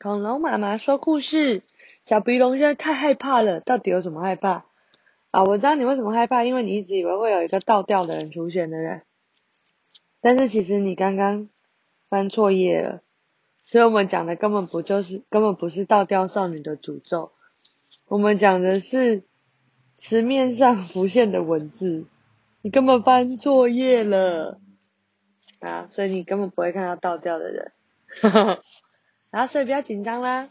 恐龙妈妈说故事，小鼻龙现在太害怕了，到底有什么害怕？啊，我知道你为什么害怕，因为你一直以为会有一个倒吊的人出现，对不对？但是其实你刚刚翻错页了，所以我们讲的根本不就是根本不是倒吊少女的诅咒，我们讲的是池面上浮现的文字，你根本翻错页了啊，所以你根本不会看到倒吊的人。然后所以不要紧张啦。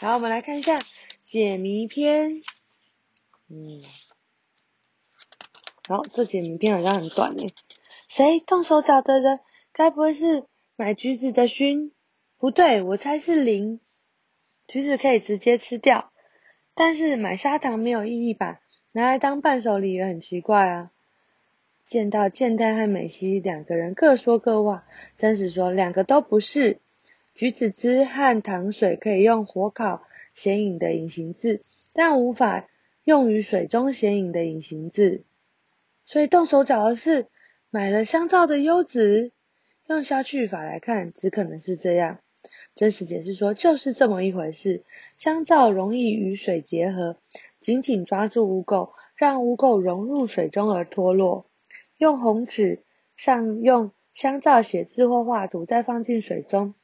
然后我们来看一下解谜篇。嗯，好，这解谜篇好像很短诶。谁动手脚的人？该不会是买橘子的熏？不对，我猜是零。橘子可以直接吃掉，但是买砂糖没有意义吧？拿来当伴手礼也很奇怪啊。见到健太和美希两个人各说各话，真实说两个都不是。橘子汁和糖水可以用火烤显影的隐形字，但无法用于水中显影的隐形字。所以动手脚的是买了香皂的优子。用消去法来看，只可能是这样。真实解释说，就是这么一回事。香皂容易与水结合，紧紧抓住污垢，让污垢融入水中而脱落。用红纸上用香皂写字或画图，再放进水中。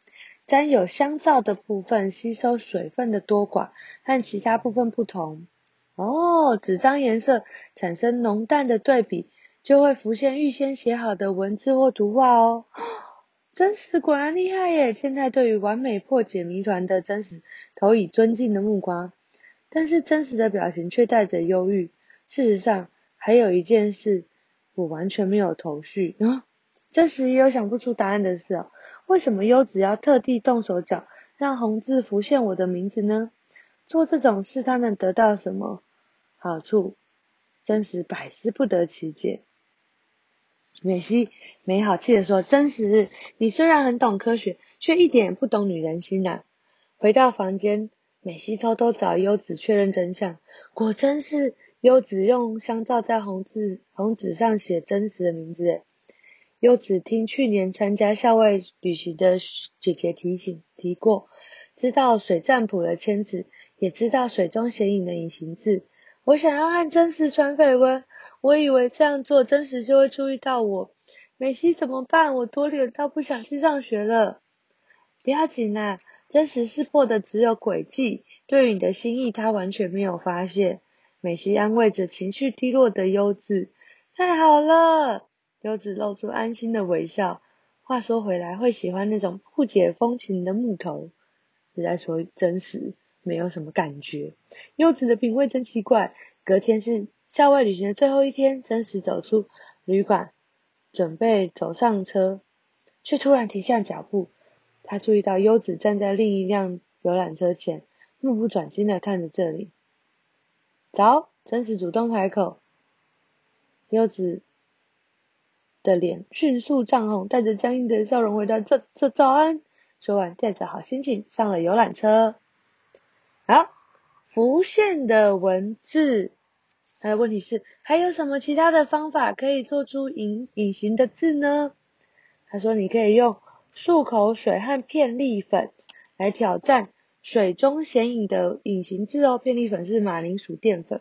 沾有香皂的部分吸收水分的多寡和其他部分不同。哦，纸张颜色产生浓淡的对比，就会浮现预先写好的文字或图画哦。真实果然厉害耶！现在对于完美破解谜团的真实投以尊敬的目光，但是真实的表情却带着忧郁。事实上，还有一件事我完全没有头绪啊！真实也有想不出答案的事哦。为什么优子要特地动手脚，让红字浮现我的名字呢？做这种事他能得到什么好处？真实百思不得其解。美希没好气的说：“真实，你虽然很懂科学，却一点不懂女人心啊！”回到房间，美希偷偷找优子确认真相，果真是优子用香皂在红字红纸上写真实的名字。优子听去年参加校外旅行的姐姐提醒提过，知道水占卜的签字，也知道水中显影的隐形字。我想要按真实传绯闻，我以为这样做真实就会注意到我。美希怎么办？我多脸到不想去上学了。不要紧啦，真实识破的只有诡计，对于你的心意他完全没有发现。美希安慰着情绪低落的优子，太好了。优子露出安心的微笑。话说回来，会喜欢那种不解风情的木头，是在说真实，没有什么感觉。优子的品味真奇怪。隔天是校外旅行的最后一天，真实走出旅馆，准备走上车，却突然停下脚步。他注意到优子站在另一辆游览车前，目不转睛的看着这里。早，真实主动开口。优子。的脸迅速涨红，带着僵硬的笑容回答：“这这早安。”说完，带着好心情上了游览车。好，浮现的文字。还有问题是，还有什么其他的方法可以做出隐隐形的字呢？他说：“你可以用漱口水和片栗粉来挑战水中显影的隐形字哦。片栗粉是马铃薯淀粉。”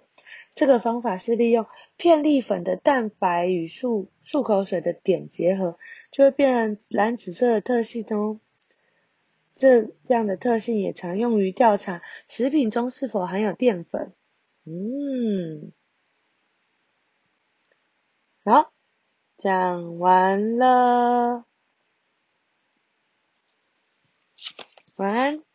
这个方法是利用片栗粉的蛋白与漱漱口水的碘结合，就会变成蓝紫色的特性哦。这这样的特性也常用于调查食品中是否含有淀粉。嗯，好，讲完了，晚安。